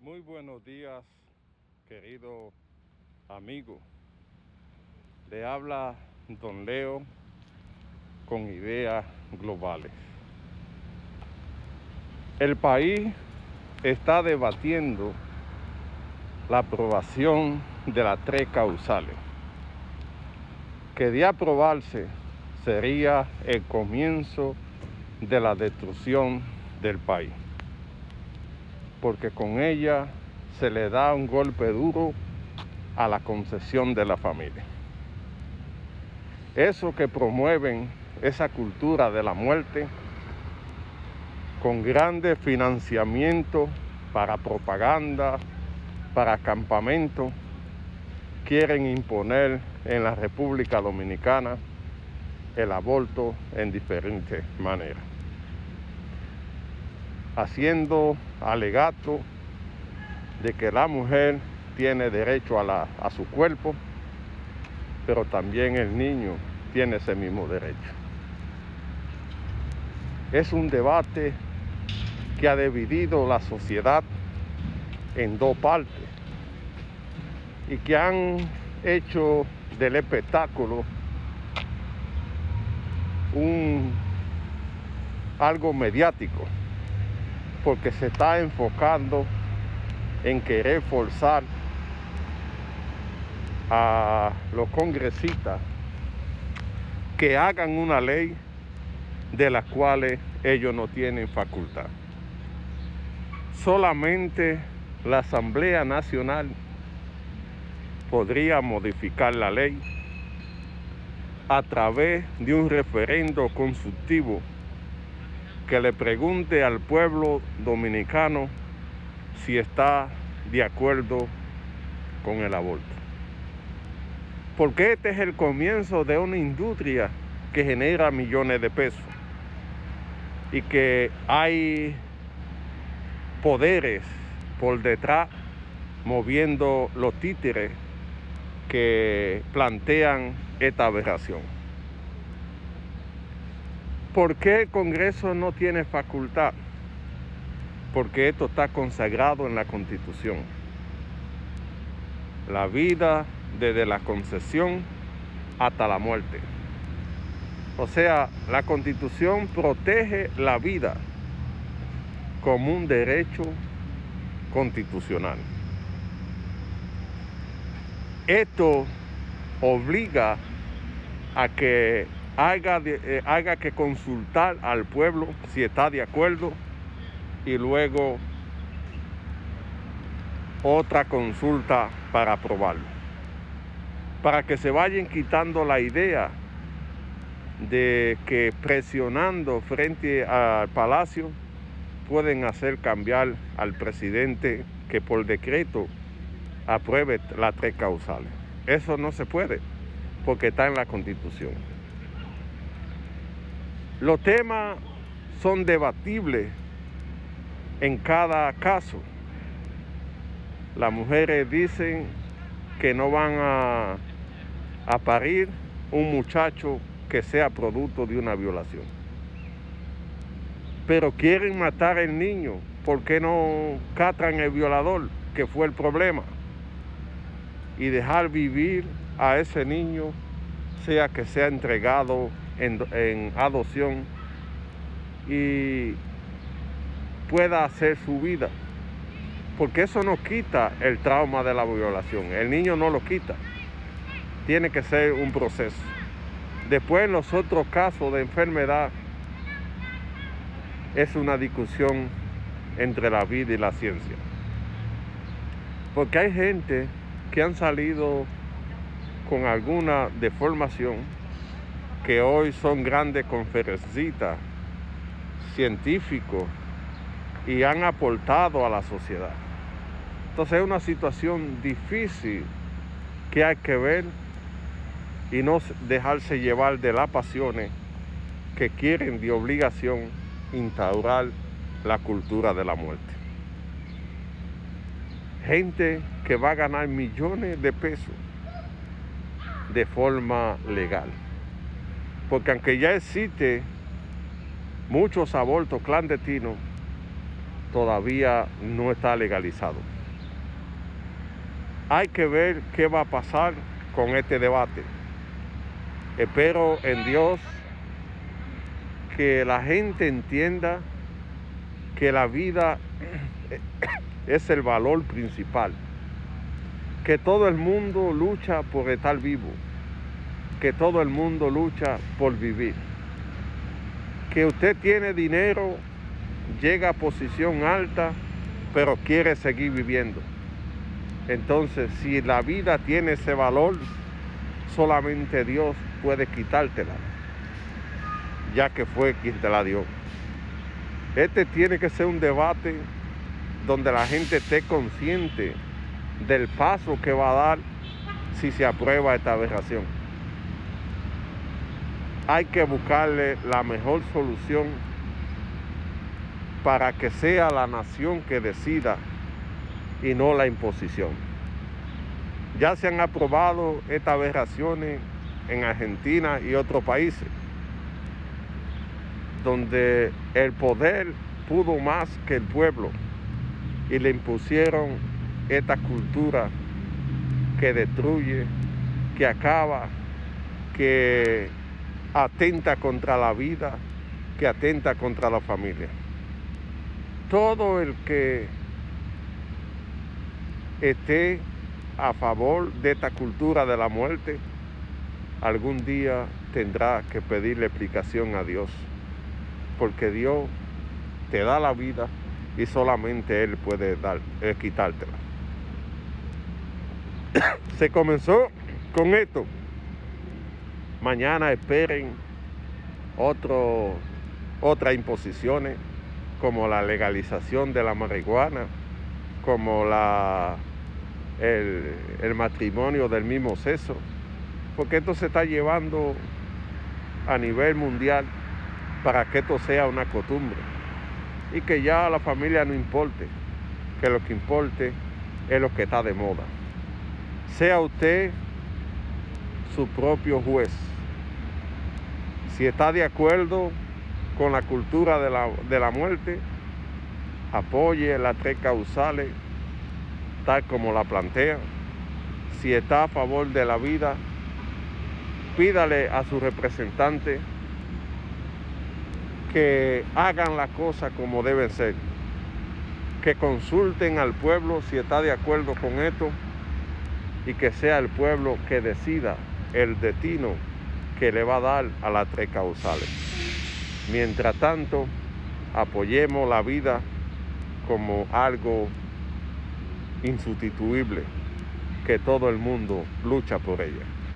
Muy buenos días, querido amigo. Le habla Don Leo con ideas globales. El país está debatiendo la aprobación de las tres causales, que de aprobarse sería el comienzo de la destrucción del país, porque con ella se le da un golpe duro a la concesión de la familia. Eso que promueven esa cultura de la muerte con grandes financiamientos para propaganda, para campamentos, quieren imponer en la República Dominicana el aborto en diferentes maneras, haciendo alegato de que la mujer tiene derecho a, a su cuerpo, pero también el niño tiene ese mismo derecho. Es un debate que ha dividido la sociedad en dos partes y que han hecho del espectáculo un algo mediático porque se está enfocando en querer forzar a los congresistas que hagan una ley de la cual ellos no tienen facultad. Solamente la Asamblea Nacional podría modificar la ley a través de un referendo consultivo que le pregunte al pueblo dominicano si está de acuerdo con el aborto. Porque este es el comienzo de una industria que genera millones de pesos y que hay poderes por detrás moviendo los títeres que plantean esta aberración. ¿Por qué el Congreso no tiene facultad? Porque esto está consagrado en la Constitución. La vida desde la concesión hasta la muerte. O sea, la Constitución protege la vida como un derecho constitucional. Esto obliga a que haga, eh, haga que consultar al pueblo si está de acuerdo y luego otra consulta para aprobarlo. Para que se vayan quitando la idea de que presionando frente al palacio pueden hacer cambiar al presidente que por decreto apruebe las tres causales. Eso no se puede porque está en la constitución. Los temas son debatibles en cada caso. Las mujeres dicen que no van a, a parir un muchacho que sea producto de una violación. Pero quieren matar al niño. ¿Por qué no catran el violador, que fue el problema? Y dejar vivir a ese niño, sea que sea entregado en, adopción y pueda hacer su vida. Porque eso no quita el trauma de la violación. El niño no lo quita. Tiene que ser un proceso. Después en los otros casos de enfermedad es una discusión entre la vida y la ciencia. Porque hay gente que han salido con alguna deformación que hoy son grandes conferencistas, científicos y han aportado a la sociedad. Entonces es una situación difícil que hay que ver y no dejarse llevar de las pasiones que quieren de obligación instaurar la cultura de la muerte. Gente que va a ganar millones de pesos de forma legal. Porque aunque ya existe muchos abortos clandestinos, todavía no está legalizado. Hay que ver qué va a pasar con este debate. Espero en Dios que la gente entienda que la vida es el valor principal, que todo el mundo lucha por estar vivo, que todo el mundo lucha por vivir, que usted tiene dinero, llega a posición alta, pero quiere seguir viviendo. Entonces, si la vida tiene ese valor, solamente Dios puede quitártela, ya que fue quien te la dio. Este tiene que ser un debate donde la gente esté consciente del paso que va a dar si se aprueba esta aberración. Hay que buscarle la mejor solución para que sea la nación que decida y no la imposición. Ya se han aprobado estas aberraciones en Argentina y otros países, donde el poder pudo más que el pueblo y le impusieron esta cultura que destruye, que acaba, que atenta contra la vida, que atenta contra la familia. Todo el que esté a favor de esta cultura de la muerte, algún día tendrá que pedirle explicación a Dios, porque Dios te da la vida y solamente Él puede dar, eh, quitártela. Se comenzó con esto. Mañana esperen otras imposiciones como la legalización de la marihuana, como la, el, el matrimonio del mismo sexo, porque esto se está llevando a nivel mundial para que esto sea una costumbre y que ya a la familia no importe, que lo que importe es lo que está de moda. Sea usted su propio juez. Si está de acuerdo con la cultura de la, de la muerte, apoye las tres causales tal como la plantea. Si está a favor de la vida, pídale a su representante que hagan la cosa como deben ser, que consulten al pueblo si está de acuerdo con esto y que sea el pueblo que decida el destino que le va a dar a las tres causales. Mientras tanto, apoyemos la vida como algo insustituible, que todo el mundo lucha por ella.